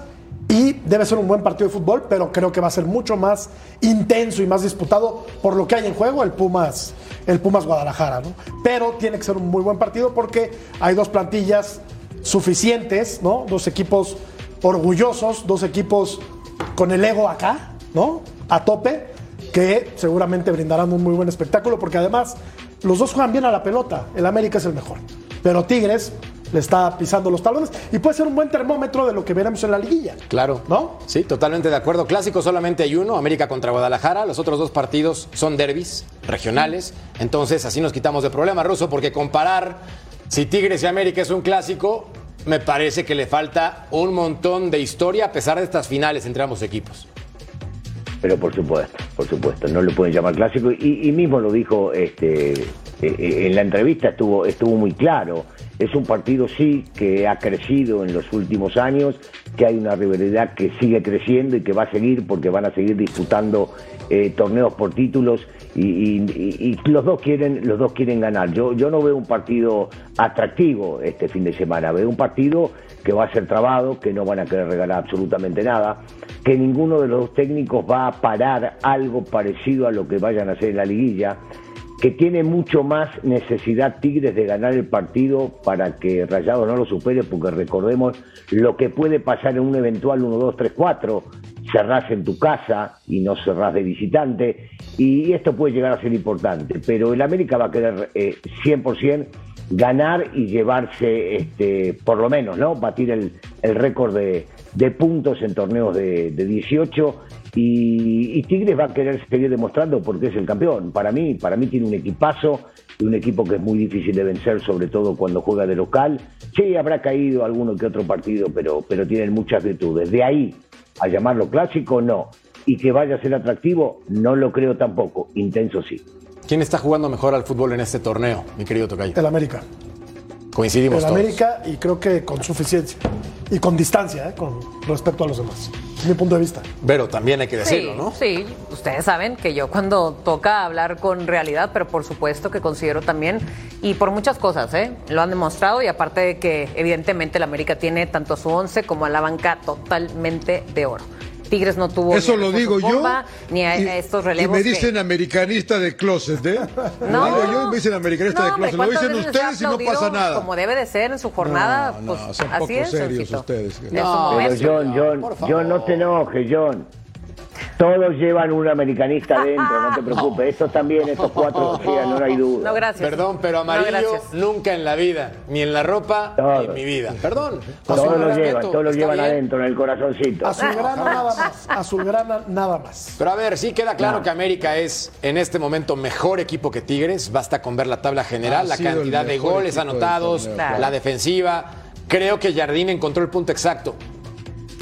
Y debe ser un buen partido de fútbol, pero creo que va a ser mucho más intenso y más disputado por lo que hay en juego, el Pumas, el Pumas Guadalajara, ¿no? Pero tiene que ser un muy buen partido porque hay dos plantillas suficientes, ¿no? Dos equipos orgullosos, dos equipos con el ego acá, ¿no? A tope, que seguramente brindarán un muy buen espectáculo, porque además los dos juegan bien a la pelota. El América es el mejor. Pero Tigres le está pisando los talones y puede ser un buen termómetro de lo que veremos en la liguilla. Claro. ¿No? Sí, totalmente de acuerdo. Clásico solamente hay uno, América contra Guadalajara. Los otros dos partidos son derbis regionales. Entonces, así nos quitamos de problema, Ruso, porque comparar si Tigres y América es un clásico, me parece que le falta un montón de historia a pesar de estas finales entre ambos equipos. Pero por supuesto, por supuesto, no le pueden llamar clásico. Y, y mismo lo dijo este, eh, eh, en la entrevista, estuvo, estuvo muy claro. Es un partido, sí, que ha crecido en los últimos años, que hay una rivalidad que sigue creciendo y que va a seguir porque van a seguir disputando eh, torneos por títulos y, y- los dos quieren los dos quieren ganar. Yo, yo no veo un partido atractivo este fin de semana, veo un partido que va a ser trabado, que no van a querer regalar absolutamente nada, que ninguno de los dos técnicos va a parar algo parecido a lo que vayan a hacer en la liguilla, que tiene mucho más necesidad Tigres de ganar el partido para que Rayados no lo supere, porque recordemos lo que puede pasar en un eventual 1, 2, 3, 4, cerrás en tu casa y no cerrás de visitante, y esto puede llegar a ser importante, pero el América va a querer eh, 100% ganar y llevarse, este, por lo menos, ¿no? Batir el, récord de, puntos en torneos de, de 18 y, y Tigres va a querer seguir demostrando porque es el campeón. Para mí, para mí tiene un equipazo y un equipo que es muy difícil de vencer, sobre todo cuando juega de local. Sí, habrá caído alguno que otro partido, pero, pero tienen muchas virtudes. De ahí a llamarlo clásico, no. Y que vaya a ser atractivo, no lo creo tampoco. Intenso sí. ¿Quién está jugando mejor al fútbol en este torneo, mi querido Tocayo? El América. Coincidimos El todos. América y creo que con suficiencia. Y con distancia, ¿eh? con respecto a los demás. Es mi punto de vista. Pero también hay que decirlo, sí, ¿no? Sí, ustedes saben que yo cuando toca hablar con realidad, pero por supuesto que considero también, y por muchas cosas, ¿eh? lo han demostrado, y aparte de que evidentemente el América tiene tanto a su once como a la banca totalmente de oro. Tigres no tuvo Eso ni a lo digo yo. Ni a, y- a estos Y relevos. me que- dicen americanista de closet, ¿eh? No. Lo digo yo y me dicen americanista de No, hombre, closet. Lo ¿cuántas dicen ustedes y no pasa nada. Como debe de ser en su jornada, No, no, pues son así poco es. serios ustedes. Su Pero. John, John, John, no te enojes, John. Todos llevan un americanista adentro, no te preocupes. Estos también, estos cuatro, sí, no hay duda. No, gracias. Perdón, pero amarillo No, nunca en la vida, ni en la ropa, ni en mi vida. Perdón. Todos lo llevan, todos lo llevan bien. adentro, en el corazoncito. Azulgrana nada más. Azulgrana nada más. Pero a ver, sí queda claro No. que América es en este momento mejor equipo que Tigres. Basta con ver la tabla general, Ha la cantidad de goles anotados, la defensiva. Creo que Jardín encontró el punto exacto.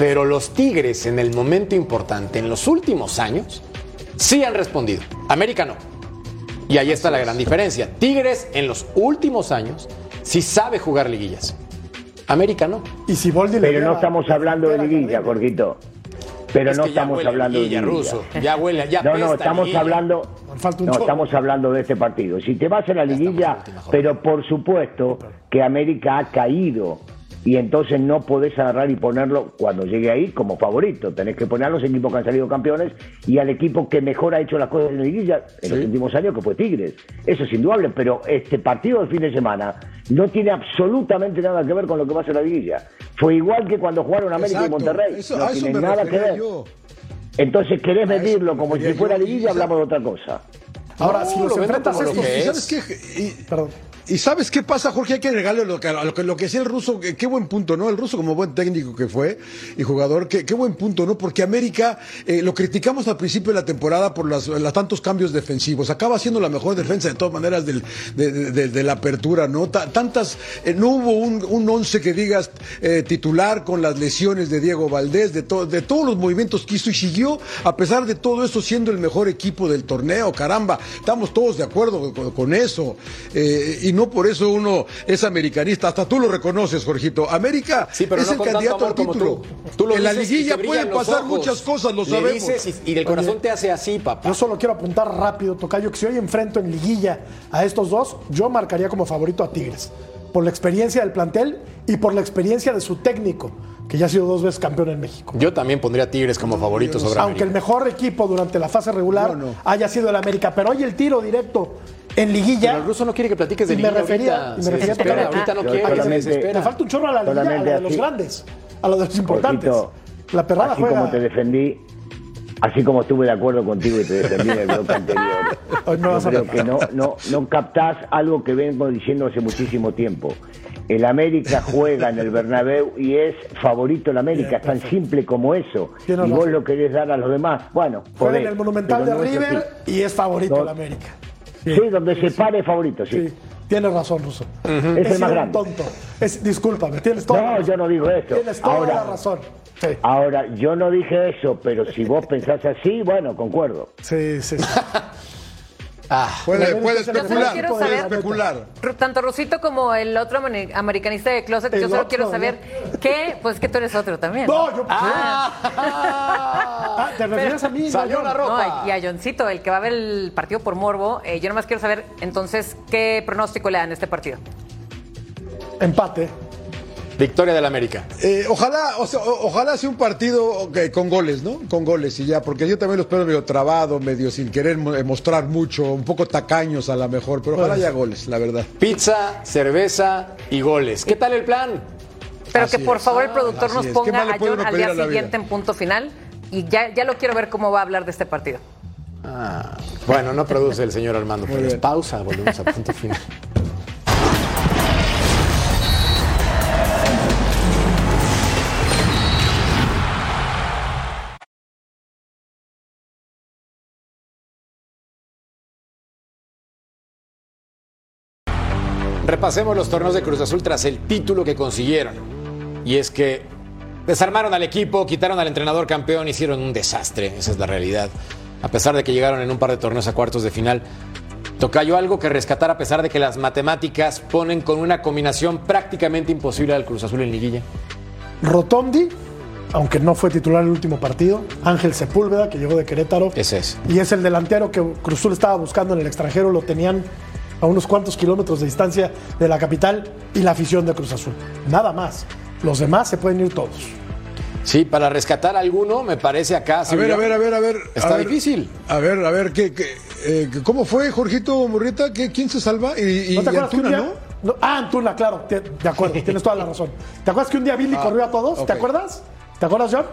Pero los Tigres en el momento importante, en los últimos años, sí han respondido. América no. Y ahí está la gran diferencia. Tigres en los últimos años sí sabe jugar liguillas. América no. Y si Boldi le Pero no estamos hablando de liguilla, Jorgito. Pero Es no estamos hablando liguilla, de liguilla. ruso. Ya huele, ya No, no, estamos liguilla. hablando. Falta un No, estamos hablando de este partido. Si te vas a la liguilla, pero por supuesto que América ha caído y entonces no podés agarrar y ponerlo cuando llegue ahí como favorito. Tenés que poner a los equipos que han salido campeones y al equipo que mejor ha hecho las cosas en la liguilla en los últimos años, que fue Tigres. Eso es indudable, pero este partido del fin de semana no tiene absolutamente nada que ver con lo que va a ser la liguilla. Fue igual que cuando jugaron América Exacto. y Monterrey. Eso- no tiene nada que ver. yo. Entonces querés medirlo me como si fuera liguilla, Y- hablamos de otra cosa. Ahora, No, si los lo enfrentas estos. que ¿Y es. sabes qué? Y- Perdón. ¿Y sabes qué pasa, Jorge? Hay que regalarle lo que, lo que, lo decía el ruso, qué buen punto, ¿no? El ruso como buen técnico que fue y jugador, qué, buen punto, ¿no? Porque América eh, lo criticamos al principio de la temporada por las, tantos cambios defensivos. Acaba siendo la mejor defensa de todas maneras de, la apertura, ¿no? Ta- tantas, eh, no hubo un, once que digas eh, titular con las lesiones de Diego Valdés, de, to- de todos los movimientos que hizo y siguió, a pesar de todo eso, siendo el mejor equipo del torneo, caramba. Estamos todos de acuerdo con, con eso. Y no por eso uno es americanista, hasta tú lo reconoces, Jorgito. América Sí, pero es no el candidato al título. tú. Tú lo en la liguilla pueden pasar ojos. muchas cosas, lo Le sabemos. y, y el corazón te hace así, papá. Yo solo quiero apuntar rápido, Tocayo, que si hoy enfrento en liguilla a estos dos, yo marcaría como favorito a Tigres. Por la experiencia del plantel y por la experiencia de su técnico, que ya ha sido dos veces campeón en México. Yo también pondría a Tigres como favorito sobre Aunque el mejor equipo durante la fase regular haya sido el América. Pero hoy el tiro directo en liguilla. Pero el ruso no quiere que platiques de y me liguilla refería, ahorita. y me refería ahorita no quiere, se. Me falta un chorro a la liguilla, a Solamente la de los grandes, a la de los importantes. La perrada así juega. como te defendí, así como estuve de acuerdo contigo y te defendí en el bloque anterior. Hoy vas a matar. que no, no, no captás algo que vengo diciendo hace muchísimo tiempo. El América juega en el Bernabéu y es favorito el América, es tan simple como eso. Y vos lo querés dar a los demás. Bueno, Juega en el Monumental de no River y es favorito No. el América. Sí, donde se pare es favorito, sí. Sí, tienes razón, Ruso. Es He el más grande. tonto. Es, discúlpame, tienes toda la No, yo no digo eso. Tienes toda Ahora, la razón. Sí, ahora, yo no dije eso, pero si vos pensás así, bueno, concuerdo. sí, sí. sí. Ah, Puede, puede especular, quiero puede saber- especular. Tanto Rusito como el otro ameri- americanista de closet, El yo solo otro, quiero ¿no? saber qué, pues que tú eres otro también. No, yo. Ah. Ah, ¿Te refieres a mí? no, Salió yo. la ropa. No, y a Johncito, el que va a ver el partido por morbo, eh, yo nomás quiero saber entonces qué pronóstico le dan a este partido. Empate. Victoria del América. Eh, ojalá, o sea, o- ojalá sea un partido con goles, ¿no? Con goles y ya, porque yo también lo espero medio trabado, medio sin querer eh, mostrar mucho, un poco tacaños a lo mejor, pero ojalá haya goles, la verdad. Pizza, cerveza y goles. ¿Qué tal el plan? Pero Así que por es. favor el productor Así nos es. ¿Qué ponga a John al día siguiente en punto final y ya, ya lo quiero ver cómo va a hablar de este partido. Ah, bueno, no produce el señor Armando Pérez. Pausa, volvemos a punto final. Repasemos los torneos de Cruz Azul tras el título que consiguieron. Y es que desarmaron al equipo, quitaron al entrenador campeón, hicieron un desastre, esa es la realidad. A pesar de que llegaron en un par de torneos a cuartos de final, Tocayo algo que rescatar a pesar de que las matemáticas ponen con una combinación prácticamente imposible al Cruz Azul en liguilla. Rotondi, aunque no fue titular el último partido. Ángel Sepúlveda, que llegó de Querétaro. Ese es. Y es el delantero que Cruz Azul estaba buscando en el extranjero. Lo tenían a unos cuantos kilómetros de distancia de la capital y la afición de Cruz Azul. Nada más. Los demás se pueden ir todos. Sí, para rescatar a alguno, me parece acá. A ver, a ver, a ver, a ver. Está a ver, difícil. A ver, a ver, ¿qué, qué, eh, ¿cómo fue, Jorgito Murrieta? ¿Qué, ¿Quién se salva? Y, y- ¿No te y acuerdas que un Antuna, día- ¿no? no, Ah, Antuna, claro. te- De acuerdo, tienes toda la razón. ¿Te acuerdas que un día Billy Ah, corrió a todos? ¿Te acuerdas? ¿Te acuerdas, John?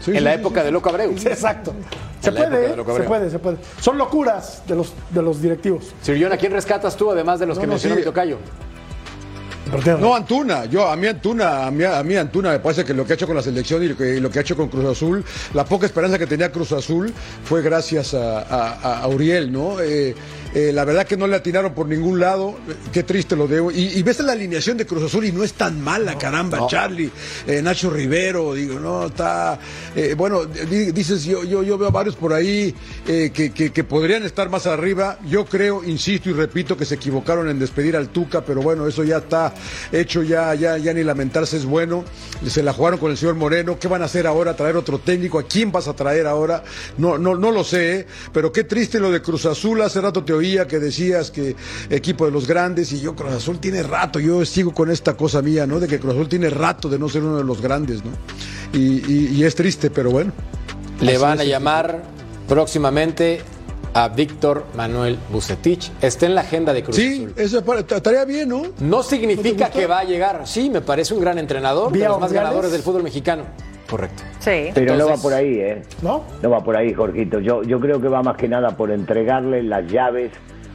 Sí, en sí, la sí, época sí. de Loco Abreu. Sí, exacto. Se En la época puede, de ¿eh? Se puede, se puede. Son locuras de los, de los directivos. Sir John, ¿a quién rescatas tú, además de los No, que no, mencionó mi tocayo? No, Antuna. Yo, a mí Antuna, a mí, a mí Antuna me parece que lo que ha hecho con la selección y lo que, y lo que ha hecho con Cruz Azul, la poca esperanza que tenía Cruz Azul fue gracias a, a- a Uriel, ¿no? Eh, eh, la verdad que no le atinaron por ningún lado, eh, qué triste lo de y, y ves la alineación de Cruz Azul y no es tan mala, caramba, Charlie, eh, Nacho Rivero, digo, no, está, eh, bueno, di- dices, yo, yo, yo veo varios por ahí que, que- que podrían estar más arriba, yo creo, insisto y repito, que se equivocaron en despedir al Tuca, pero bueno, eso ya está hecho, ya, ya, ya ni lamentarse es bueno, se la jugaron con el señor Moreno, ¿qué van a hacer ahora? ¿Traer otro técnico? ¿A quién vas a traer ahora? No, no, no lo sé, ¿eh? pero qué triste lo de Cruz Azul, hace rato te oía que decías que equipo de los grandes y yo Cruz Azul tiene rato, yo sigo con esta cosa mía, ¿no? De que Cruz Azul tiene rato de no ser uno de los grandes, ¿no? Y, y- y es triste, pero bueno. Le van a llamar próximamente a Víctor Manuel Bucetich. Está en la agenda de Cruz Sí, Azul. eso para- estaría bien, ¿no? No significa que va a llegar. Sí, me parece un gran entrenador, de ¿Vía los más ganadores del fútbol mexicano. Correcto. Sí. Pero no va por ahí, ¿eh? ¿No? No va por ahí, Jorgito. Yo, yo creo que va más que nada por entregarle las llaves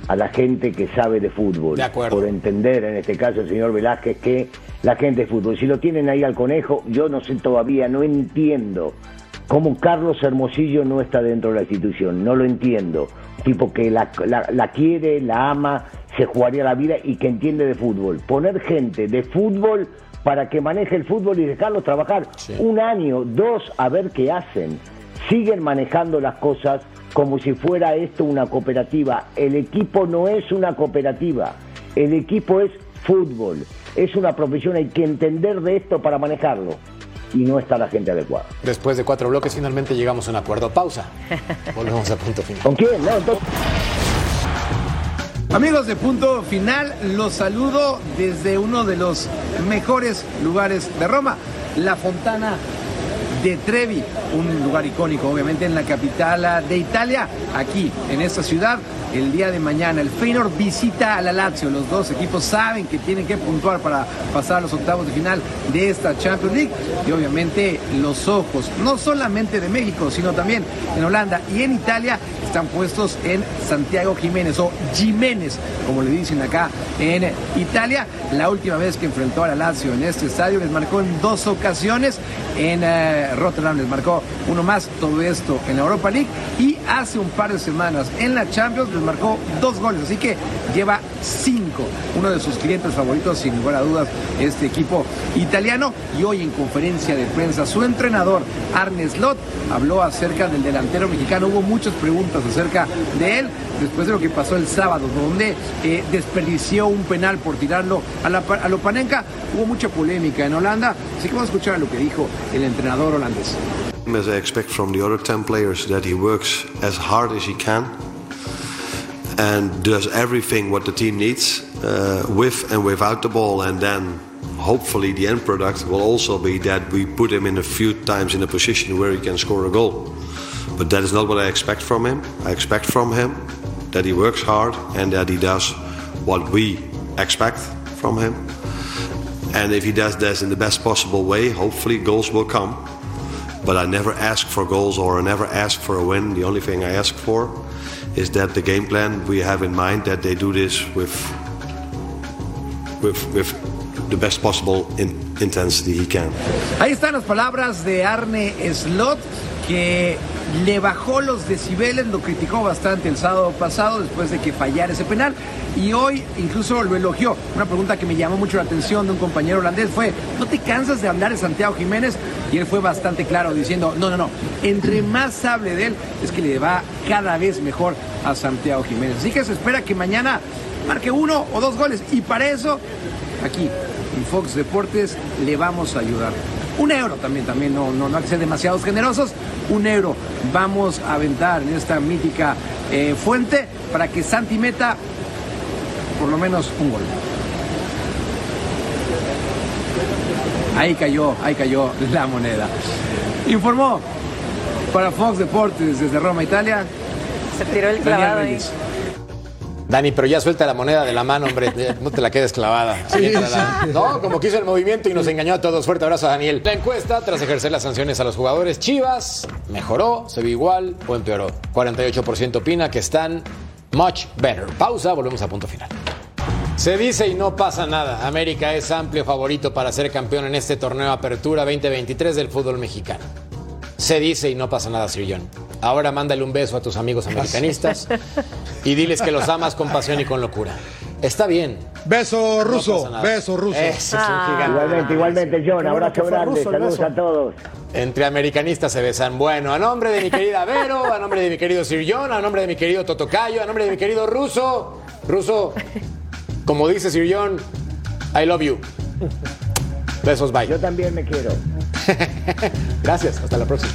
a la gente que sabe de fútbol. De acuerdo. Por entender, en este caso, el señor Velázquez, que la gente de fútbol. Si lo tienen ahí al conejo, yo no sé todavía, no entiendo cómo Carlos Hermosillo no está dentro de la institución. No lo entiendo. Tipo que la, la- la quiere, la ama, se jugaría la vida y que entiende de fútbol. Poner gente de fútbol para que maneje el fútbol y dejarlos trabajar un año, dos, a ver qué hacen. Siguen manejando las cosas como si fuera esto una cooperativa. El equipo no es una cooperativa, el equipo es fútbol, es una profesión, hay que entender de esto para manejarlo. Y no está la gente adecuada. Después de cuatro bloques, finalmente llegamos a un acuerdo. Pausa. Volvemos a punto final. ¿Con quién? No, entonces... Amigos de Punto Final, los saludo desde uno de los mejores lugares de Roma, la Fontana de Trevi, un lugar icónico obviamente en la capital de Italia, aquí en esta ciudad. El día de mañana el Feyenoord visita a la Lazio. Los dos equipos saben que tienen que puntuar para pasar a los octavos de final de esta Champions League. Y obviamente los ojos, no solamente de México, sino también en Holanda y en Italia, están puestos en Santiago Jiménez o Jiménez, como le dicen acá en Italia. La última vez que enfrentó a la Lazio en este estadio les marcó en dos ocasiones. En eh, Rotterdam les marcó uno más, todo esto en la Europa League. Y hace un par de semanas en la Champions les marcó dos goles, así que lleva cinco. Uno de sus clientes favoritos, sin lugar a dudas, este equipo italiano. Y hoy en conferencia de prensa, su entrenador, Arne Slot, habló acerca del delantero mexicano. Hubo muchas preguntas acerca de él después de lo que pasó el sábado, donde eh, desperdició un penal por tirarlo a, la, a Lopanenka. Hubo mucha polémica en Holanda, así que vamos a escuchar lo que dijo el entrenador holandés. As I expect from the other 10 players, that he works as hard as he can and does everything what the team needs uh, with and without the ball, and then hopefully the end product will also be that we put him in a few times in a position where he can score a goal. But that is not what I expect from him. I expect from him that he works hard and that he does what we expect from him. And if he does this in the best possible way, hopefully goals will come. But I never ask for goals or I never ask for a win. The only thing I ask for is that the game plan we have in mind that they do this with with with the best possible in, intensity he can. Ahí están las palabras de Arne Slot, que le bajó los decibeles, lo criticó bastante el sábado pasado después de que fallara ese penal y hoy incluso lo elogió. Una pregunta que me llamó mucho la atención de un compañero holandés fue, ¿no te cansas de hablar de Santiago Jiménez? Y él fue bastante claro diciendo, no, no, no, entre más hable de él es que le va cada vez mejor a Santiago Jiménez. Así que se espera que mañana marque uno o dos goles y para eso, aquí en Fox Deportes le vamos a ayudar. Un euro también, también no, no, no hay que ser demasiados generosos. Un euro vamos a aventar en esta mítica eh, fuente para que Santi meta por lo menos un gol. Ahí cayó, ahí cayó la moneda. Informó para Fox Deportes desde Roma, Italia. Se tiró el clavado ahí. Dani, pero ya suelta la moneda de la mano, hombre. No te la quedes clavada. Sí. No, como quiso el movimiento y nos engañó a todos. Fuerte abrazo a Daniel. La encuesta, tras ejercer las sanciones a los jugadores, Chivas mejoró, se vio igual o empeoró. 48% opina que están much better. Pausa, volvemos a punto final. Se dice y no pasa nada. América es amplio favorito para ser campeón en este torneo Apertura 2023 del fútbol mexicano. Se dice y no pasa nada, Sir John. Ahora mándale un beso a tus amigos americanistas y diles que los amas con pasión y con locura. Está bien. Beso ruso, beso ruso. Ese es un gigante. Igualmente, igualmente, John. Abrazo grande. Saludos a todos. Entre americanistas se besan. Bueno, a nombre de mi querida Vero, a nombre de mi querido Sir John, a nombre de mi querido Totocayo, a nombre de mi querido Ruso. Ruso, como dice Sir John, I love you. Besos, bye. Yo también me quiero. Gracias, hasta la próxima.